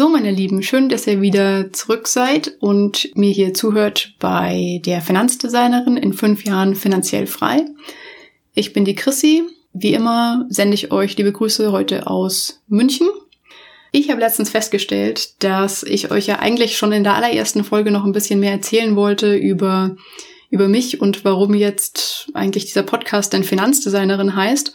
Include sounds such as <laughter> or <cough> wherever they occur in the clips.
So, meine Lieben, schön, dass ihr wieder zurück seid und mir hier zuhört bei der Finanzdesignerin in fünf Jahren finanziell frei. Ich bin die Chrissy. Wie immer sende ich euch liebe Grüße heute aus München. Ich habe letztens festgestellt, dass ich euch ja eigentlich schon in der allerersten Folge noch ein bisschen mehr erzählen wollte über, über mich und warum jetzt eigentlich dieser Podcast denn Finanzdesignerin heißt.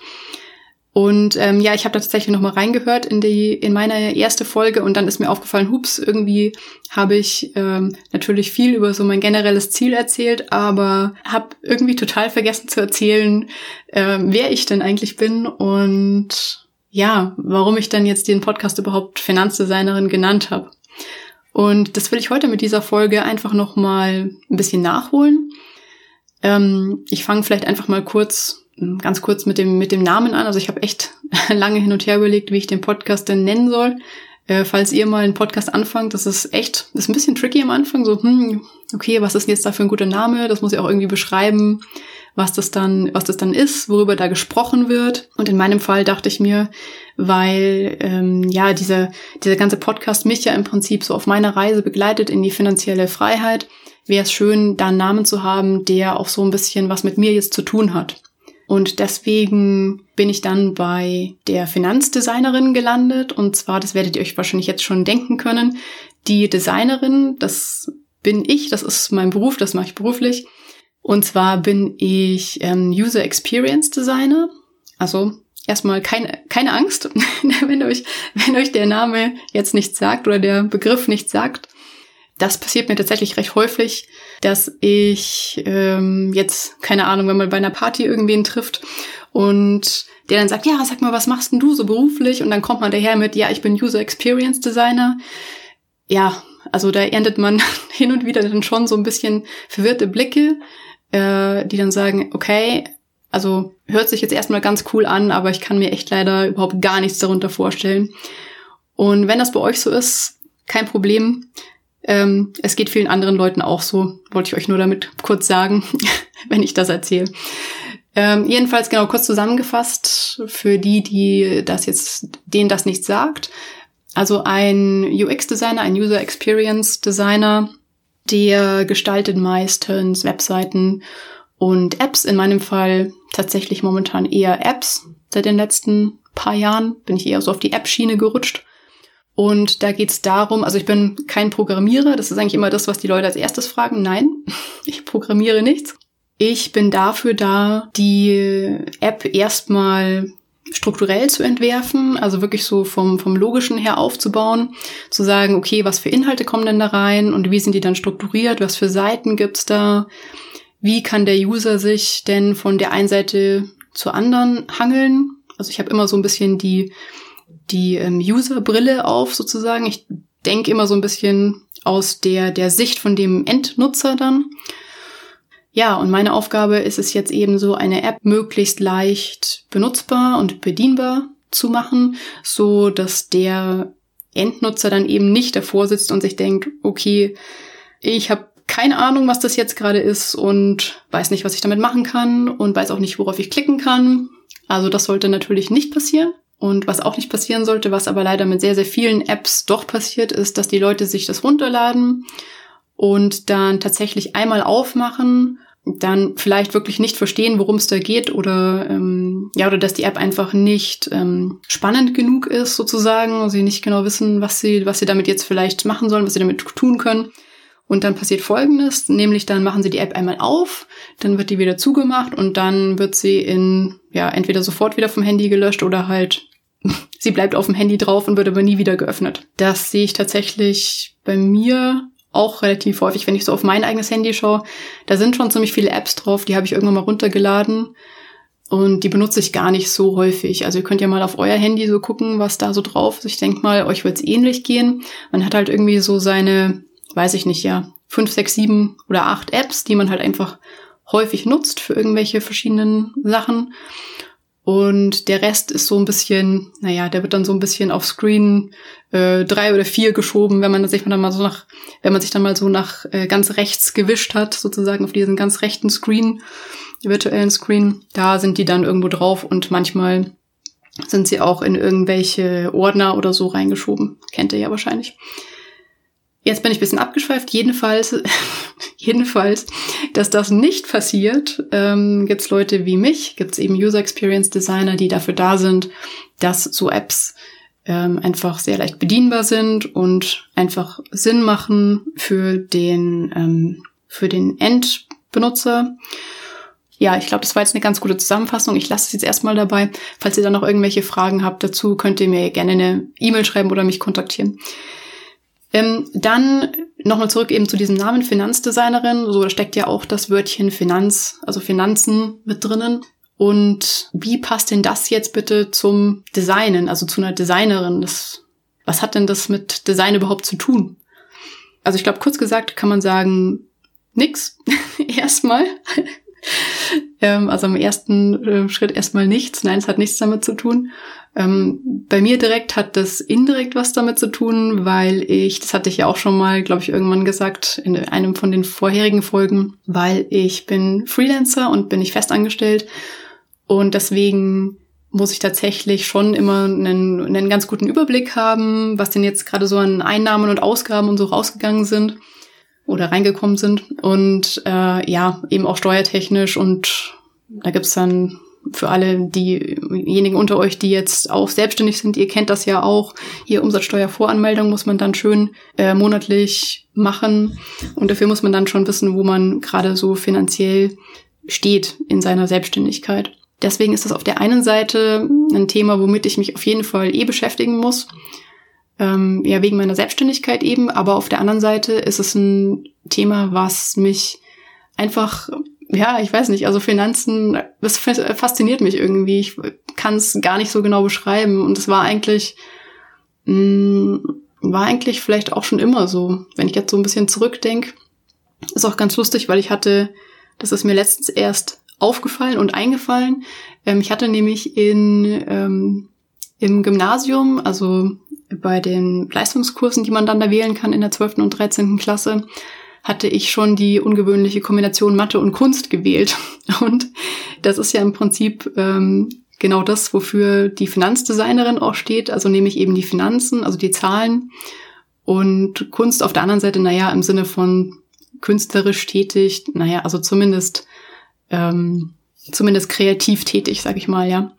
Und ähm, ja, ich habe da tatsächlich noch mal reingehört in die in meine erste Folge und dann ist mir aufgefallen, hups, irgendwie habe ich ähm, natürlich viel über so mein generelles Ziel erzählt, aber habe irgendwie total vergessen zu erzählen, ähm, wer ich denn eigentlich bin und ja, warum ich dann jetzt den Podcast überhaupt Finanzdesignerin genannt habe. Und das will ich heute mit dieser Folge einfach noch mal ein bisschen nachholen. Ähm, ich fange vielleicht einfach mal kurz ganz kurz mit dem, mit dem Namen an. Also ich habe echt <laughs> lange hin und her überlegt, wie ich den Podcast denn nennen soll. Äh, falls ihr mal einen Podcast anfangt, das ist echt, das ist ein bisschen tricky am Anfang. So, hm, okay, was ist denn jetzt da für ein guter Name? Das muss ich auch irgendwie beschreiben, was das dann, was das dann ist, worüber da gesprochen wird. Und in meinem Fall dachte ich mir, weil ähm, ja dieser dieser ganze Podcast mich ja im Prinzip so auf meiner Reise begleitet in die finanzielle Freiheit, wäre es schön, da einen Namen zu haben, der auch so ein bisschen was mit mir jetzt zu tun hat. Und deswegen bin ich dann bei der Finanzdesignerin gelandet. Und zwar, das werdet ihr euch wahrscheinlich jetzt schon denken können, die Designerin, das bin ich, das ist mein Beruf, das mache ich beruflich. Und zwar bin ich ähm, User Experience Designer. Also erstmal keine, keine Angst, <laughs> wenn euch, wenn euch der Name jetzt nicht sagt oder der Begriff nicht sagt das passiert mir tatsächlich recht häufig, dass ich ähm, jetzt, keine Ahnung, wenn man bei einer Party irgendwen trifft und der dann sagt, ja, sag mal, was machst denn du so beruflich? Und dann kommt man daher mit, ja, ich bin User Experience Designer. Ja, also da erntet man <laughs> hin und wieder dann schon so ein bisschen verwirrte Blicke, äh, die dann sagen, okay, also hört sich jetzt erstmal ganz cool an, aber ich kann mir echt leider überhaupt gar nichts darunter vorstellen. Und wenn das bei euch so ist, kein Problem. Ähm, es geht vielen anderen Leuten auch so, wollte ich euch nur damit kurz sagen, <laughs> wenn ich das erzähle. Ähm, jedenfalls genau kurz zusammengefasst für die, die das jetzt, denen das nicht sagt. Also ein UX-Designer, ein User Experience Designer, der gestaltet meistens Webseiten und Apps. In meinem Fall tatsächlich momentan eher Apps. Seit den letzten paar Jahren bin ich eher so auf die App-Schiene gerutscht. Und da geht es darum, also ich bin kein Programmierer, das ist eigentlich immer das, was die Leute als erstes fragen. Nein, <laughs> ich programmiere nichts. Ich bin dafür da, die App erstmal strukturell zu entwerfen, also wirklich so vom, vom Logischen her aufzubauen, zu sagen, okay, was für Inhalte kommen denn da rein und wie sind die dann strukturiert, was für Seiten gibt's da, wie kann der User sich denn von der einen Seite zur anderen hangeln. Also ich habe immer so ein bisschen die die ähm, User-Brille auf sozusagen. Ich denke immer so ein bisschen aus der, der Sicht von dem Endnutzer dann. Ja, und meine Aufgabe ist es jetzt eben so, eine App möglichst leicht benutzbar und bedienbar zu machen, so dass der Endnutzer dann eben nicht davor sitzt und sich denkt, okay, ich habe keine Ahnung, was das jetzt gerade ist und weiß nicht, was ich damit machen kann und weiß auch nicht, worauf ich klicken kann. Also das sollte natürlich nicht passieren. Und was auch nicht passieren sollte, was aber leider mit sehr, sehr vielen Apps doch passiert, ist, dass die Leute sich das runterladen und dann tatsächlich einmal aufmachen, dann vielleicht wirklich nicht verstehen, worum es da geht oder ähm, ja oder dass die App einfach nicht ähm, spannend genug ist sozusagen, sie nicht genau wissen, was sie was sie damit jetzt vielleicht machen sollen, was sie damit tun können. Und dann passiert Folgendes, nämlich dann machen sie die App einmal auf, dann wird die wieder zugemacht und dann wird sie in, ja, entweder sofort wieder vom Handy gelöscht oder halt <laughs> sie bleibt auf dem Handy drauf und wird aber nie wieder geöffnet. Das sehe ich tatsächlich bei mir auch relativ häufig, wenn ich so auf mein eigenes Handy schaue. Da sind schon ziemlich viele Apps drauf, die habe ich irgendwann mal runtergeladen und die benutze ich gar nicht so häufig. Also ihr könnt ja mal auf euer Handy so gucken, was da so drauf ist. Ich denke mal, euch wird es ähnlich gehen. Man hat halt irgendwie so seine weiß ich nicht, ja, fünf, sechs, sieben oder acht Apps, die man halt einfach häufig nutzt für irgendwelche verschiedenen Sachen. Und der Rest ist so ein bisschen, naja, der wird dann so ein bisschen auf Screen äh, drei oder vier geschoben, wenn man sich dann mal so nach, wenn man sich dann mal so nach äh, ganz rechts gewischt hat, sozusagen auf diesen ganz rechten Screen, virtuellen Screen, da sind die dann irgendwo drauf und manchmal sind sie auch in irgendwelche Ordner oder so reingeschoben. Kennt ihr ja wahrscheinlich. Jetzt bin ich ein bisschen abgeschweift. Jedenfalls, <laughs> jedenfalls, dass das nicht passiert, ähm, gibt es Leute wie mich, gibt es eben User Experience Designer, die dafür da sind, dass so Apps ähm, einfach sehr leicht bedienbar sind und einfach Sinn machen für den, ähm, für den Endbenutzer. Ja, ich glaube, das war jetzt eine ganz gute Zusammenfassung. Ich lasse es jetzt erstmal dabei. Falls ihr dann noch irgendwelche Fragen habt dazu, könnt ihr mir gerne eine E-Mail schreiben oder mich kontaktieren. Ähm, dann nochmal zurück eben zu diesem Namen Finanzdesignerin. So, da steckt ja auch das Wörtchen Finanz, also Finanzen mit drinnen. Und wie passt denn das jetzt bitte zum Designen, also zu einer Designerin? Das, was hat denn das mit Design überhaupt zu tun? Also ich glaube, kurz gesagt kann man sagen, nix. <laughs> Erstmal. <laughs> ähm, also im ersten äh, Schritt erstmal nichts. Nein, es hat nichts damit zu tun. Ähm, bei mir direkt hat das indirekt was damit zu tun, weil ich, das hatte ich ja auch schon mal, glaube ich, irgendwann gesagt in einem von den vorherigen Folgen, weil ich bin Freelancer und bin nicht festangestellt und deswegen muss ich tatsächlich schon immer einen, einen ganz guten Überblick haben, was denn jetzt gerade so an Einnahmen und Ausgaben und so rausgegangen sind oder reingekommen sind. Und äh, ja, eben auch steuertechnisch und da gibt's dann für alle diejenigen unter euch, die jetzt auch selbstständig sind, ihr kennt das ja auch. Hier Umsatzsteuervoranmeldung muss man dann schön äh, monatlich machen. Und dafür muss man dann schon wissen, wo man gerade so finanziell steht in seiner Selbstständigkeit. Deswegen ist das auf der einen Seite ein Thema, womit ich mich auf jeden Fall eh beschäftigen muss. Ähm, ja, wegen meiner Selbstständigkeit eben. Aber auf der anderen Seite ist es ein Thema, was mich einfach, ja, ich weiß nicht, also Finanzen, das fasziniert mich irgendwie. Ich kann es gar nicht so genau beschreiben. Und es war eigentlich, mh, mm, war eigentlich vielleicht auch schon immer so. Wenn ich jetzt so ein bisschen zurückdenke, ist auch ganz lustig, weil ich hatte, das ist mir letztens erst aufgefallen und eingefallen. Ähm, ich hatte nämlich in, ähm, im Gymnasium, also bei den Leistungskursen, die man dann da wählen kann in der 12. und 13. Klasse, hatte ich schon die ungewöhnliche Kombination Mathe und Kunst gewählt. <laughs> Und das ist ja im Prinzip ähm, genau das, wofür die Finanzdesignerin auch steht. Also nehme ich eben die Finanzen, also die Zahlen und Kunst auf der anderen Seite, naja, im Sinne von künstlerisch tätig, naja, also zumindest ähm, zumindest kreativ tätig, sag ich mal, ja.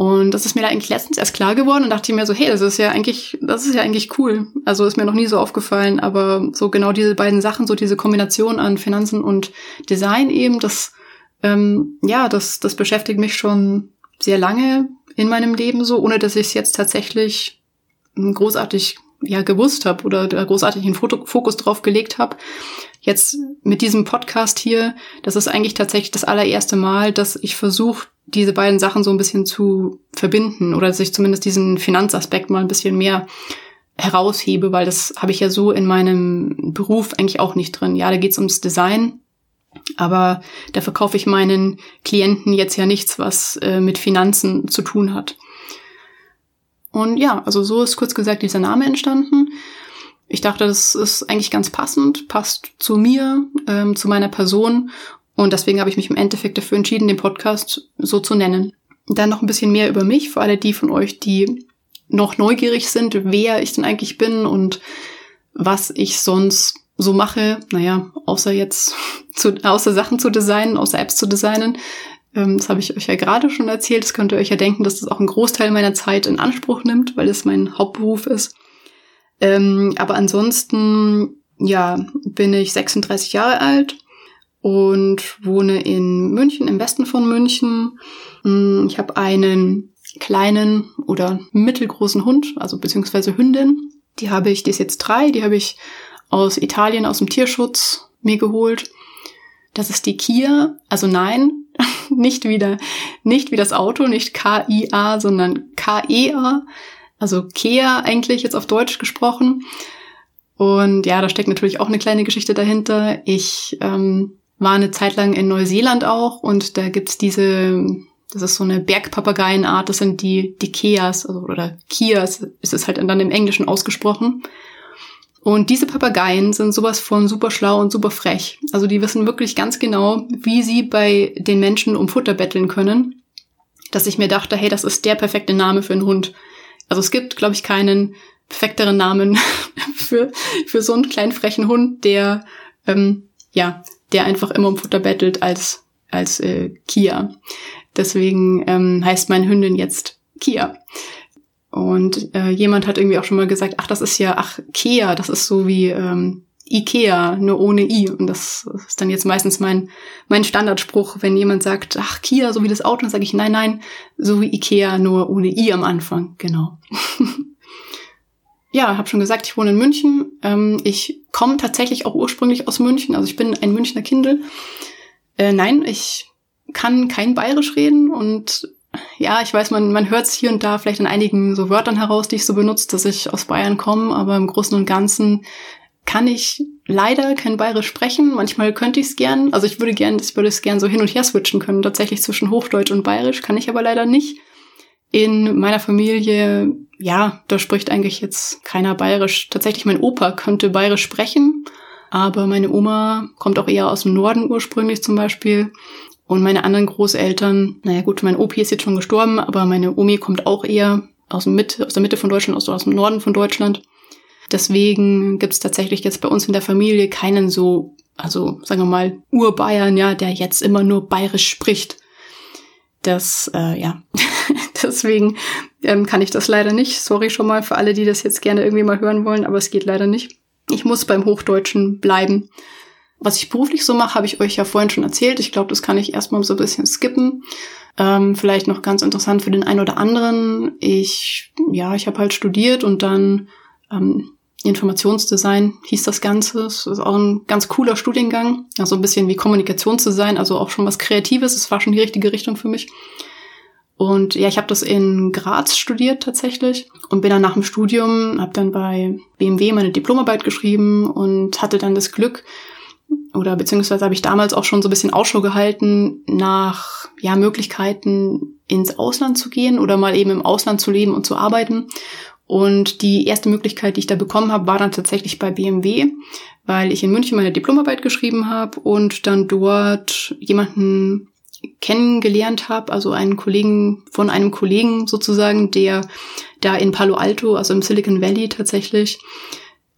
Und das ist mir da eigentlich letztens erst klar geworden und dachte mir so, hey, das ist ja eigentlich, das ist ja eigentlich cool. Also ist mir noch nie so aufgefallen, aber so genau diese beiden Sachen, so diese Kombination an Finanzen und Design eben, das, ähm, ja, das, das beschäftigt mich schon sehr lange in meinem Leben so, ohne dass ich es jetzt tatsächlich großartig ja gewusst habe oder großartig einen Fokus drauf gelegt habe jetzt mit diesem Podcast hier, das ist eigentlich tatsächlich das allererste Mal, dass ich versuche, diese beiden Sachen so ein bisschen zu verbinden oder dass ich zumindest diesen Finanzaspekt mal ein bisschen mehr heraushebe, weil das habe ich ja so in meinem Beruf eigentlich auch nicht drin. Ja, da geht's ums Design, aber da verkaufe ich meinen Klienten jetzt ja nichts, was äh, mit Finanzen zu tun hat. Und ja, also so ist kurz gesagt dieser Name entstanden. Ich dachte, das ist eigentlich ganz passend, passt zu mir, ähm, zu meiner Person. Und deswegen habe ich mich im Endeffekt dafür entschieden, den Podcast so zu nennen. Dann noch ein bisschen mehr über mich, für alle die von euch, die noch neugierig sind, wer ich denn eigentlich bin und was ich sonst so mache. Naja, außer jetzt, <laughs> zu, außer Sachen zu designen, außer Apps zu designen. Ähm, das habe ich euch ja gerade schon erzählt. Das könnt ihr euch ja denken, dass das auch einen Großteil meiner Zeit in Anspruch nimmt, weil es mein Hauptberuf ist. Ähm, aber ansonsten, ja, bin ich 36 Jahre alt und wohne in München, im Westen von München. Mm, ich habe einen kleinen oder mittelgroßen Hund, also beziehungsweise Hündin. Die habe ich, die ist jetzt drei, die habe ich aus Italien, aus dem Tierschutz mir geholt. Das ist die Kia, also nein, <laughs> nicht wieder, nicht wie das Auto, nicht K-I-A, sondern K-E-A also Kea eigentlich jetzt auf Deutsch gesprochen. Und ja, da steckt natürlich auch eine kleine Geschichte dahinter. Ich ähm, war eine Zeit lang in Neuseeland auch und da gibt's diese, das ist so eine Bergpapageienart, das sind die, die Keas, also, oder Kias ist es halt dann im Englischen ausgesprochen. Und diese Papageien sind sowas von super schlau und super frech. Also die wissen wirklich ganz genau, wie sie bei den Menschen um Futter betteln können. dass ich mir dachte, hey, das ist der perfekte Name für einen Hund. Also es gibt, glaube ich, keinen perfekteren Namen <laughs> für, für so einen kleinen frechen Hund, der, ähm, ja, der einfach immer um Futter bettelt als, als äh, Kia. Deswegen ähm, heißt meine Hündin jetzt Kia. Und äh, jemand hat irgendwie auch schon mal gesagt, ach, das ist ja, ach, Kia, das ist so wie ähm, Ikea, nur ohne I. Und das ist dann jetzt meistens mein, mein Standardspruch, wenn jemand sagt, ach, Kia, so wie das Auto, dann sage ich, nein, nein, so wie Ikea, nur ohne I am Anfang. Genau. <laughs> ja, habe schon gesagt, ich wohne in München. Ähm, ich komme tatsächlich auch ursprünglich aus München, also ich bin ein Münchner Kindel. Äh, nein, ich kann kein Bayerisch reden und ja, ich weiß, man, man hört es hier und da vielleicht an einigen so Wörtern heraus, die ich so benutze, dass ich aus Bayern komme, aber im Großen und Ganzen kann ich leider kein Bayerisch sprechen. Manchmal könnte ich es gern. Also ich würde gern, ich würde es gern so hin und her switchen können, tatsächlich zwischen Hochdeutsch und Bayerisch, kann ich aber leider nicht. In meiner Familie, ja, da spricht eigentlich jetzt keiner Bayerisch. Tatsächlich mein Opa könnte Bayerisch sprechen, aber meine Oma kommt auch eher aus dem Norden ursprünglich zum Beispiel. Und meine anderen Großeltern, naja gut, mein Opi ist jetzt schon gestorben, aber meine Omi kommt auch eher aus, dem Mitte, aus der Mitte von Deutschland, aus, aus dem Norden von Deutschland. Deswegen gibt es tatsächlich jetzt bei uns in der Familie keinen so, also sagen wir mal, Urbayern, ja, der jetzt immer nur bayerisch spricht. Das, äh, ja, <laughs> <laughs> deswegen ähm, kann ich das leider nicht. Sorry schon mal für alle, die das jetzt gerne irgendwie mal hören wollen, aber es geht leider nicht. Ich muss beim Hochdeutschen bleiben. Was ich beruflich so mache, habe ich euch ja vorhin schon erzählt. Ich glaube, das kann ich erstmal so ein bisschen skippen. Ähm, vielleicht noch ganz interessant für den einen oder anderen. Ich, ja, ich habe halt studiert und dann ähm, Informationsdesign hieß das Ganze. Das ist auch ein ganz cooler Studiengang. Also ein bisschen wie Kommunikationsdesign, also auch schon was Kreatives. Es war schon die richtige Richtung für mich. Und ja, ich habe das in Graz studiert tatsächlich und bin dann nach dem Studium, habe dann bei BMW meine Diplomarbeit geschrieben und hatte dann das Glück, oder beziehungsweise habe ich damals auch schon so ein bisschen Ausschau gehalten nach ja, Möglichkeiten ins Ausland zu gehen oder mal eben im Ausland zu leben und zu arbeiten. Und die erste Möglichkeit, die ich da bekommen habe, war dann tatsächlich bei BMW, weil ich in München meine Diplomarbeit geschrieben habe und dann dort jemanden kennengelernt habe, also einen Kollegen von einem Kollegen sozusagen, der da in Palo Alto, also im Silicon Valley tatsächlich,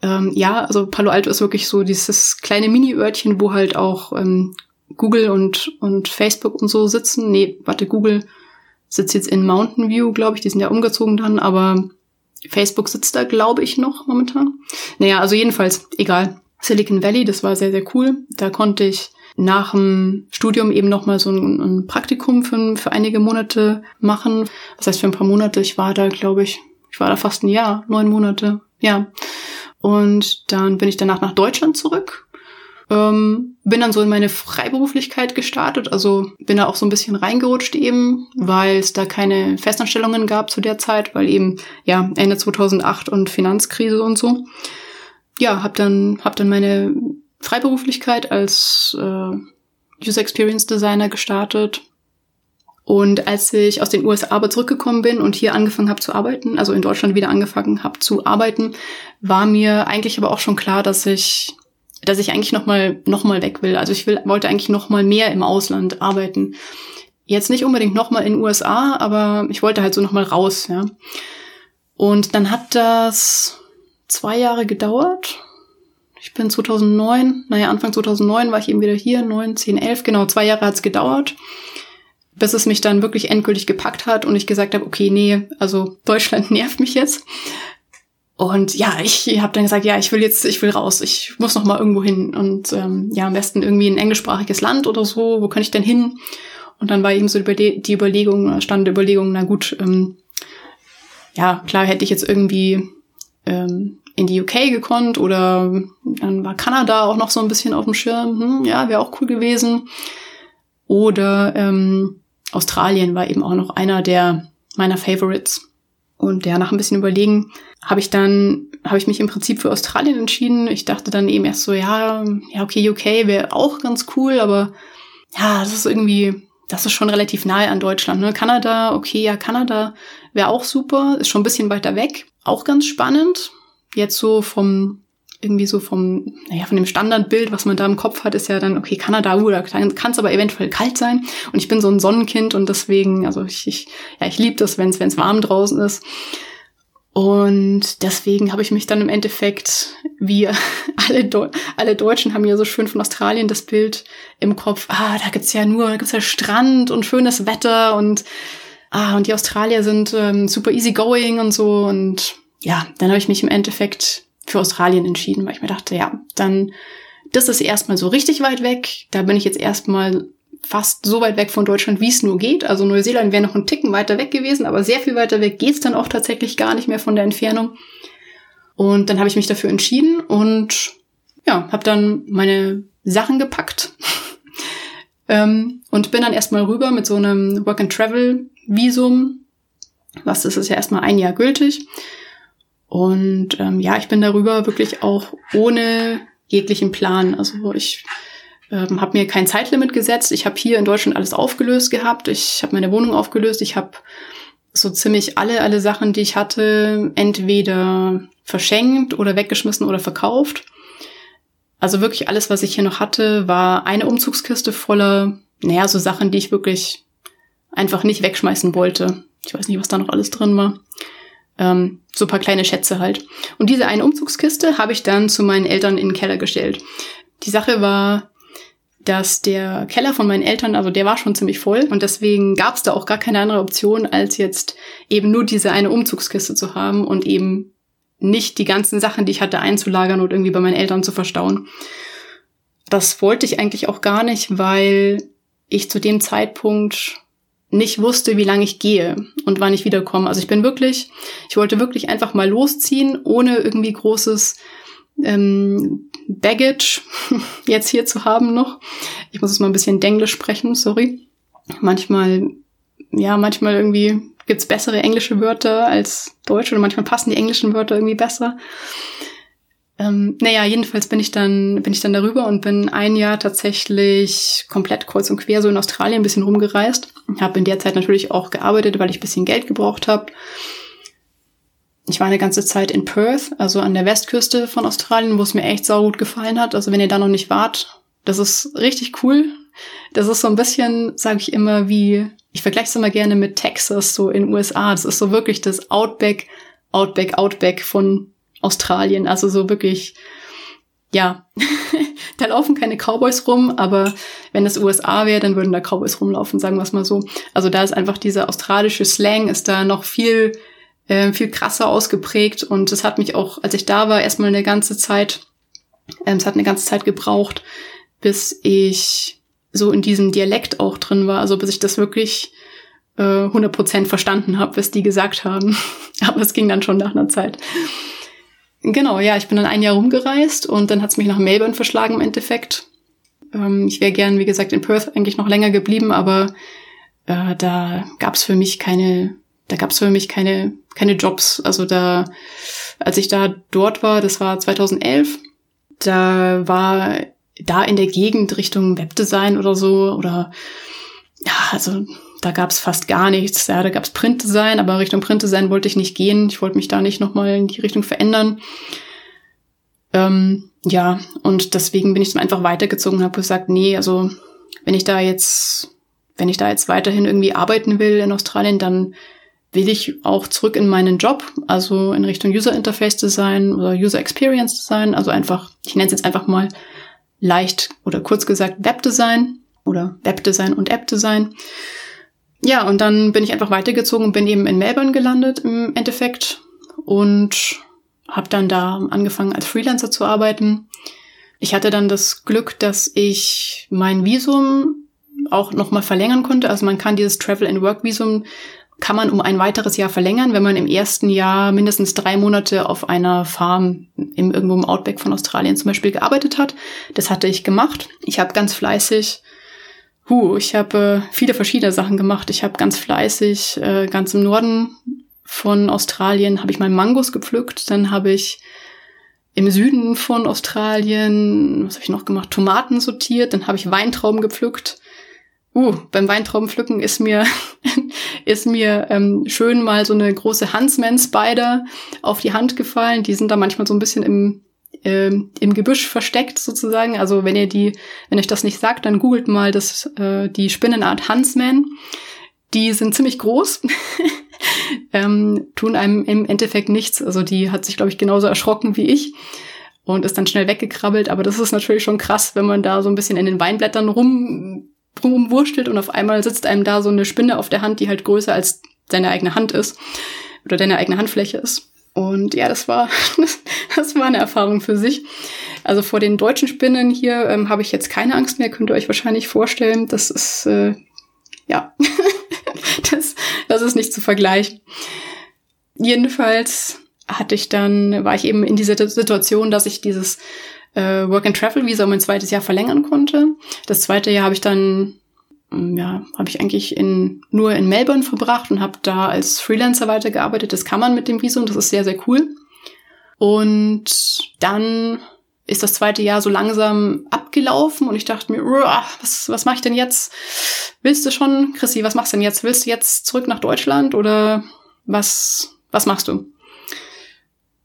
ähm, ja, also Palo Alto ist wirklich so dieses kleine Mini-Örtchen, wo halt auch ähm, Google und, und Facebook und so sitzen. Nee, warte, Google sitzt jetzt in Mountain View, glaube ich, die sind ja umgezogen dann, aber Facebook sitzt da, glaube ich, noch momentan. Naja, also jedenfalls, egal. Silicon Valley, das war sehr, sehr cool. Da konnte ich nach dem Studium eben nochmal so ein, ein Praktikum für, für einige Monate machen. Das heißt, für ein paar Monate, ich war da, glaube ich, ich war da fast ein Jahr, neun Monate, ja. Und dann bin ich danach nach Deutschland zurück. Ähm, bin dann so in meine Freiberuflichkeit gestartet, also bin da auch so ein bisschen reingerutscht eben, weil es da keine Festanstellungen gab zu der Zeit, weil eben ja Ende 2008 und Finanzkrise und so. Ja, habe dann hab dann meine Freiberuflichkeit als äh, User Experience Designer gestartet und als ich aus den USA aber zurückgekommen bin und hier angefangen habe zu arbeiten, also in Deutschland wieder angefangen habe zu arbeiten, war mir eigentlich aber auch schon klar, dass ich dass ich eigentlich noch mal noch mal weg will. Also ich will wollte eigentlich noch mal mehr im Ausland arbeiten. Jetzt nicht unbedingt noch mal in den USA, aber ich wollte halt so noch mal raus, ja. Und dann hat das zwei Jahre gedauert. Ich bin 2009, naja, Anfang 2009 war ich eben wieder hier, 9, 10, 11, genau, zwei Jahre hat's gedauert bis es mich dann wirklich endgültig gepackt hat und ich gesagt habe, okay, nee, also Deutschland <laughs> nervt mich jetzt. Und ja, ich habe dann gesagt, ja, ich will jetzt, ich will raus, ich muss noch mal irgendwo hin und ähm, ja, am besten irgendwie ein englischsprachiges Land oder so. Wo kann ich denn hin? Und dann war eben so die Überlegung, stand die Überlegung, na gut, ähm, ja, klar hätte ich jetzt irgendwie ähm, in die UK gekonnt oder dann war Kanada auch noch so ein bisschen auf dem Schirm. Hm, ja, wäre auch cool gewesen. Oder ähm, Australien war eben auch noch einer der meiner Favorites. Und ja, nach ein bisschen Überlegen habe ich dann, habe ich mich im Prinzip für Australien entschieden. Ich dachte dann eben erst so, ja, ja, okay, UK wäre auch ganz cool, aber ja, das ist irgendwie, das ist schon relativ nahe an Deutschland. Ne? Kanada, okay, ja, Kanada wäre auch super, ist schon ein bisschen weiter weg. Auch ganz spannend. Jetzt so vom irgendwie so vom, naja, von dem Standardbild, was man da im Kopf hat, ist ja dann, okay, Kanada, uh, da kann es aber eventuell kalt sein. Und ich bin so ein Sonnenkind und deswegen, also ich, ich ja, ich liebe das, wenn es warm draußen ist. Und deswegen habe ich mich dann im Endeffekt, wie <laughs> alle, Deu alle Deutschen haben ja so schön von Australien das Bild im Kopf, ah, da gibt's ja nur, da gibt's ja Strand und schönes Wetter und ah, und die Australier sind ähm, super easygoing und so. Und ja, dann habe ich mich im Endeffekt für Australien entschieden, weil ich mir dachte, ja, dann, das ist erstmal so richtig weit weg. Da bin ich jetzt erstmal fast so weit weg von Deutschland, wie es nur geht. Also Neuseeland wäre noch ein Ticken weiter weg gewesen, aber sehr viel weiter weg geht's dann auch tatsächlich gar nicht mehr von der Entfernung. Und dann habe ich mich dafür entschieden und ja, habe dann meine Sachen gepackt <laughs> ähm, und bin dann erstmal rüber mit so einem Work-and-Travel-Visum. Was ist es ja erstmal ein Jahr gültig. Und ähm, ja, ich bin darüber wirklich auch ohne jeglichen Plan. Also ich ähm, habe mir kein Zeitlimit gesetzt. Ich habe hier in Deutschland alles aufgelöst gehabt. Ich habe meine Wohnung aufgelöst. Ich habe so ziemlich alle, alle Sachen, die ich hatte, entweder verschenkt oder weggeschmissen oder verkauft. Also wirklich alles, was ich hier noch hatte, war eine Umzugskiste voller, naja, so Sachen, die ich wirklich einfach nicht wegschmeißen wollte. Ich weiß nicht, was da noch alles drin war. Ähm, so paar kleine Schätze halt. Und diese eine Umzugskiste habe ich dann zu meinen Eltern in den Keller gestellt. Die Sache war, dass der Keller von meinen Eltern, also der war schon ziemlich voll und deswegen gab es da auch gar keine andere Option, als jetzt eben nur diese eine Umzugskiste zu haben und eben nicht die ganzen Sachen, die ich hatte, einzulagern und irgendwie bei meinen Eltern zu verstauen. Das wollte ich eigentlich auch gar nicht, weil ich zu dem Zeitpunkt nicht wusste, wie lange ich gehe und wann ich wiederkomme. Also ich bin wirklich, ich wollte wirklich einfach mal losziehen, ohne irgendwie großes ähm, Baggage <laughs> jetzt hier zu haben noch. Ich muss es mal ein bisschen Denglisch sprechen, sorry. Manchmal, ja, manchmal irgendwie gibt's bessere englische Wörter als Deutsch oder manchmal passen die englischen Wörter irgendwie besser. Ähm, naja, jedenfalls bin ich dann bin ich dann darüber und bin ein Jahr tatsächlich komplett kreuz und quer so in Australien ein bisschen rumgereist. Habe in der Zeit natürlich auch gearbeitet, weil ich bisschen Geld gebraucht habe ich war eine ganze Zeit in Perth, also an der Westküste von Australien, wo es mir echt saugut gefallen hat. Also wenn ihr da noch nicht wart, das ist richtig cool. Das ist so ein bisschen, sage ich immer, wie, ich vergleiche es immer gerne mit Texas, so in USA. Das ist so wirklich das Outback, Outback, Outback von Australien. Also so wirklich, ja, <laughs> da laufen keine Cowboys rum, aber wenn das USA wäre, dann würden da Cowboys rumlaufen, sagen wir es mal so. Also da ist einfach dieser australische Slang, ist da noch viel äh, viel krasser ausgeprägt und es hat mich auch, als ich da war, erstmal eine ganze Zeit, ähm, es hat eine ganze Zeit gebraucht, bis ich so in diesem Dialekt auch drin war, also bis ich das wirklich äh, 100% verstanden habe, was die gesagt haben. <laughs> Aber es ging dann schon nach einer Zeit. Genau, ja, ich bin dann ein Jahr rumgereist und dann hat's mich nach Melbourne verschlagen im Endeffekt. Ähm, ich wäre gern, wie gesagt, in Perth eigentlich noch länger geblieben, aber äh, da gab's für mich keine da gab es für mich keine, keine Jobs. Also da, als ich da dort war, das war 2011, da war da in der Gegend Richtung Webdesign oder so oder ja, also da gab es fast gar nichts. Ja, da gab es Printdesign, aber Richtung Printdesign wollte ich nicht gehen. Ich wollte mich da nicht nochmal in die Richtung verändern. Ähm, ja, und deswegen bin ich dann einfach weitergezogen und habe gesagt, nee, also wenn ich da jetzt, wenn ich da jetzt weiterhin irgendwie arbeiten will in Australien, dann will ich auch zurück in meinen Job, also in Richtung User Interface Design oder User Experience Design, also einfach, ich nenne es jetzt einfach mal leicht oder kurz gesagt Webdesign oder Webdesign und App Design. Ja, und dann bin ich einfach weitergezogen und bin eben in Melbourne gelandet im Endeffekt und habe dann da angefangen als Freelancer zu arbeiten. Ich hatte dann das Glück, dass ich mein Visum auch nochmal verlängern konnte. Also man kann dieses Travel and Work Visum kann man um ein weiteres Jahr verlängern, wenn man im ersten Jahr mindestens drei Monate auf einer Farm im, irgendwo im Outback von Australien zum Beispiel gearbeitet hat. Das hatte ich gemacht. Ich habe ganz fleißig, huh, ich habe äh, viele verschiedene Sachen gemacht. Ich habe ganz fleißig, äh, ganz im Norden von Australien habe ich mal Mangos gepflückt. Dann habe ich im Süden von Australien, was habe ich noch gemacht? Tomaten sortiert. Dann habe ich Weintrauben gepflückt. Uh, beim Weintraubenpflücken ist mir, <laughs> ist mir ähm, schön mal so eine große Huntsman Spider auf die Hand gefallen. Die sind da manchmal so ein bisschen im, äh, im Gebüsch versteckt sozusagen. Also wenn ihr die, wenn euch das nicht sagt, dann googelt mal das, äh, die Spinnenart Huntsman. Die sind ziemlich groß, <laughs> ähm, tun einem im Endeffekt nichts. Also die hat sich, glaube ich, genauso erschrocken wie ich und ist dann schnell weggekrabbelt. Aber das ist natürlich schon krass, wenn man da so ein bisschen in den Weinblättern rum rumwurschtelt und auf einmal sitzt einem da so eine Spinne auf der Hand, die halt größer als deine eigene Hand ist oder deine eigene Handfläche ist. Und ja, das war, <laughs> das war eine Erfahrung für sich. Also vor den deutschen Spinnen hier ähm, habe ich jetzt keine Angst mehr, könnt ihr euch wahrscheinlich vorstellen. Das ist, äh, ja, <laughs> das, das ist nicht zu vergleichen. Jedenfalls hatte ich dann, war ich eben in dieser Situation, dass ich dieses äh, Work-and-Travel-Visa um mein zweites Jahr verlängern konnte. Das zweite Jahr habe ich dann ja, habe ich eigentlich in, nur in Melbourne verbracht und habe da als Freelancer weitergearbeitet. Das kann man mit dem Visum, das ist sehr, sehr cool. Und dann ist das zweite Jahr so langsam abgelaufen und ich dachte mir, was, was mache ich denn jetzt? Willst du schon, Chrissy, was machst du denn jetzt? Willst du jetzt zurück nach Deutschland oder was, was machst du?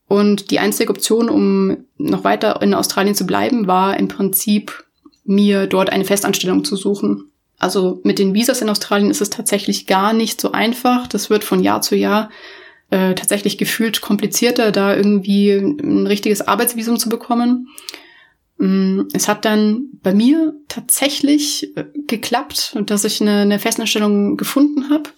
Und die einzige Option, um noch weiter in Australien zu bleiben, war im Prinzip, mir dort eine Festanstellung zu suchen. Also mit den Visas in Australien ist es tatsächlich gar nicht so einfach. Das wird von Jahr zu Jahr äh, tatsächlich gefühlt komplizierter, da irgendwie ein richtiges Arbeitsvisum zu bekommen. Mm, es hat dann bei mir tatsächlich äh, geklappt, dass ich eine, eine Festanstellung gefunden habe.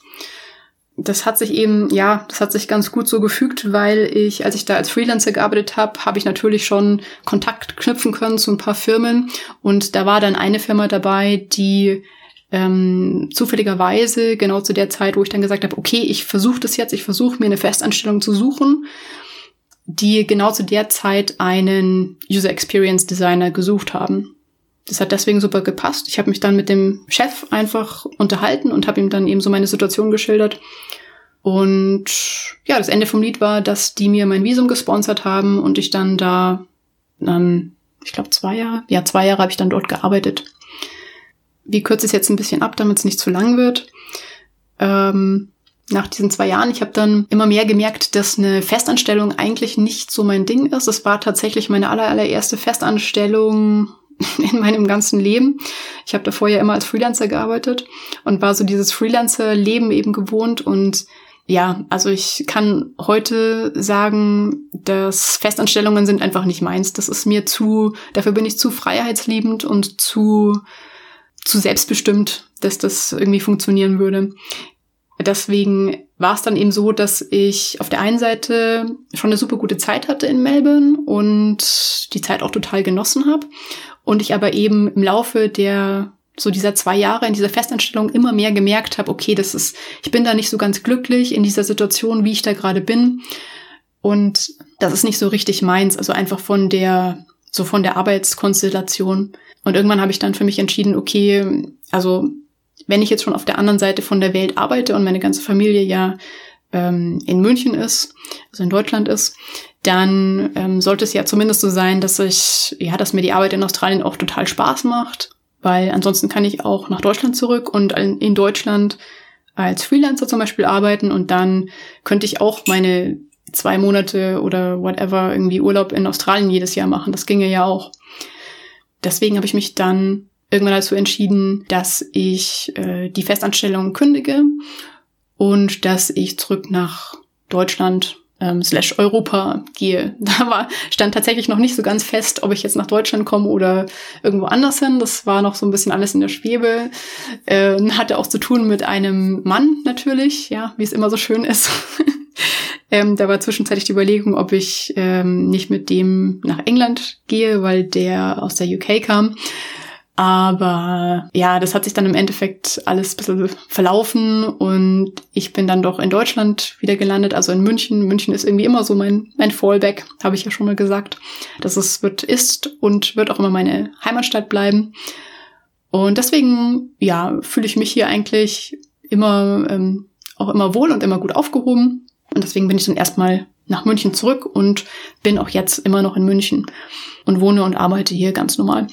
Das hat sich eben, ja, das hat sich ganz gut so gefügt, weil ich, als ich da als Freelancer gearbeitet habe, habe ich natürlich schon Kontakt knüpfen können zu ein paar Firmen. Und da war dann eine Firma dabei, die ähm, zufälligerweise genau zu der Zeit, wo ich dann gesagt habe, okay, ich versuche das jetzt, ich versuche mir eine Festanstellung zu suchen, die genau zu der Zeit einen User Experience Designer gesucht haben. Das hat deswegen super gepasst. Ich habe mich dann mit dem Chef einfach unterhalten und habe ihm dann eben so meine Situation geschildert. Und ja, das Ende vom Lied war, dass die mir mein Visum gesponsert haben und ich dann da, ähm, ich glaube zwei Jahre, ja zwei Jahre habe ich dann dort gearbeitet wir kürzen es jetzt ein bisschen ab, damit es nicht zu lang wird. Ähm, nach diesen zwei Jahren, ich habe dann immer mehr gemerkt, dass eine Festanstellung eigentlich nicht so mein Ding ist. Es war tatsächlich meine aller, allererste Festanstellung <laughs> in meinem ganzen Leben. Ich habe davor ja immer als Freelancer gearbeitet und war so dieses Freelancer-Leben eben gewohnt und ja, also ich kann heute sagen, dass Festanstellungen sind einfach nicht meins. Das ist mir zu, dafür bin ich zu freiheitsliebend und zu zu selbstbestimmt, dass das irgendwie funktionieren würde. Deswegen war es dann eben so, dass ich auf der einen Seite schon eine super gute Zeit hatte in Melbourne und die Zeit auch total genossen habe. Und ich aber eben im Laufe der so dieser zwei Jahre in dieser Festanstellung immer mehr gemerkt habe, okay, das ist, ich bin da nicht so ganz glücklich in dieser Situation, wie ich da gerade bin. Und das ist nicht so richtig meins, also einfach von der, so von der Arbeitskonstellation. Und irgendwann habe ich dann für mich entschieden, okay, also wenn ich jetzt schon auf der anderen Seite von der Welt arbeite und meine ganze Familie ja ähm, in München ist, also in Deutschland ist, dann ähm, sollte es ja zumindest so sein, dass ich, ja, dass mir die Arbeit in Australien auch total Spaß macht, weil ansonsten kann ich auch nach Deutschland zurück und in Deutschland als Freelancer zum Beispiel arbeiten und dann könnte ich auch meine zwei Monate oder whatever irgendwie Urlaub in Australien jedes Jahr machen. Das ginge ja auch deswegen habe ich mich dann irgendwann dazu entschieden, dass ich äh, die Festanstellung kündige und dass ich zurück nach Deutschland ähm, slash Europa gehe. <laughs> Da war, stand tatsächlich noch nicht so ganz fest, ob ich jetzt nach Deutschland komme oder irgendwo anders hin. Das war noch so ein bisschen alles in der Schwebe. Äh, hatte auch zu tun mit einem Mann natürlich, ja, wie es immer so schön ist. <laughs> Ähm, da war zwischenzeitlich die Überlegung, ob ich ähm, nicht mit dem nach England gehe, weil der aus der UK kam. Aber ja, das hat sich dann im Endeffekt alles ein bisschen verlaufen und ich bin dann doch in Deutschland wieder gelandet, also in München. München ist irgendwie immer so mein, mein Fallback, habe ich ja schon mal gesagt. Das ist, wird, ist und wird auch immer meine Heimatstadt bleiben. Und deswegen, ja, fühle ich mich hier eigentlich immer, ähm, auch immer wohl und immer gut aufgehoben. Und deswegen bin ich dann erstmal nach München zurück und bin auch jetzt immer noch in München und wohne und arbeite hier ganz normal.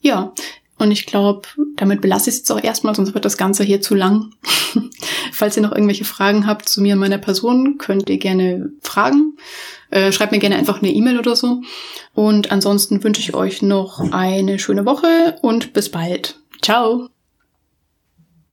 Ja, und ich glaube, damit belasse ich es jetzt auch erstmal, sonst wird das Ganze hier zu lang. <laughs> falls ihr noch irgendwelche Fragen habt zu mir und meiner Person, könnt ihr gerne fragen. Äh, schreibt mir gerne einfach eine E-Mail oder so. Und ansonsten wünsche ich euch noch eine schöne Woche und bis bald. Ciao!